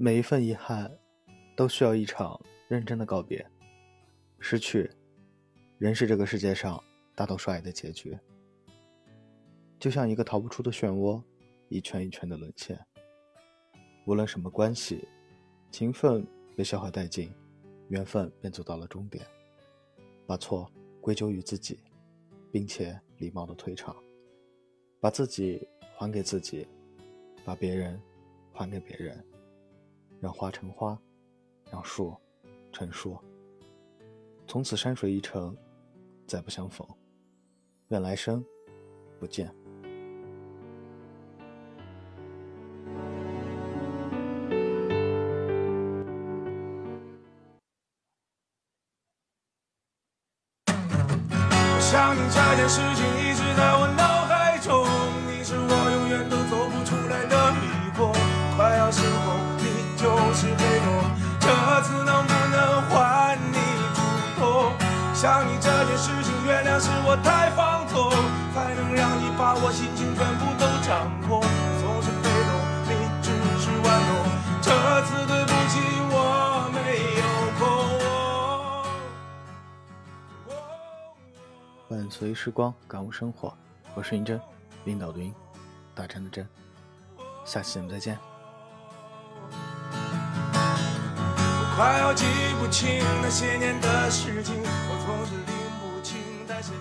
每一份遗憾，都需要一场认真的告别。失去，仍是这个世界上大多数爱的结局。就像一个逃不出的漩涡，一圈一圈的沦陷。无论什么关系，情分被消耗殆尽，缘分便走到了终点。把错归咎于自己，并且礼貌的退场，把自己还给自己，把别人还给别人。让花成花，让树成树。从此山水一程，再不相逢。愿来生不见。想你这件事情一直在问是被动，这次能不能换你主动？想你这件事情，原谅是我太放纵，才能让你把我心情全部都掌控。总是被动，你只是玩弄。这次对不起，我没有空。伴随时光，感悟生活。我是云真，领导的云，大真的真。下期节目再见。快要记不清那些年的事情，我总是拎不清那些。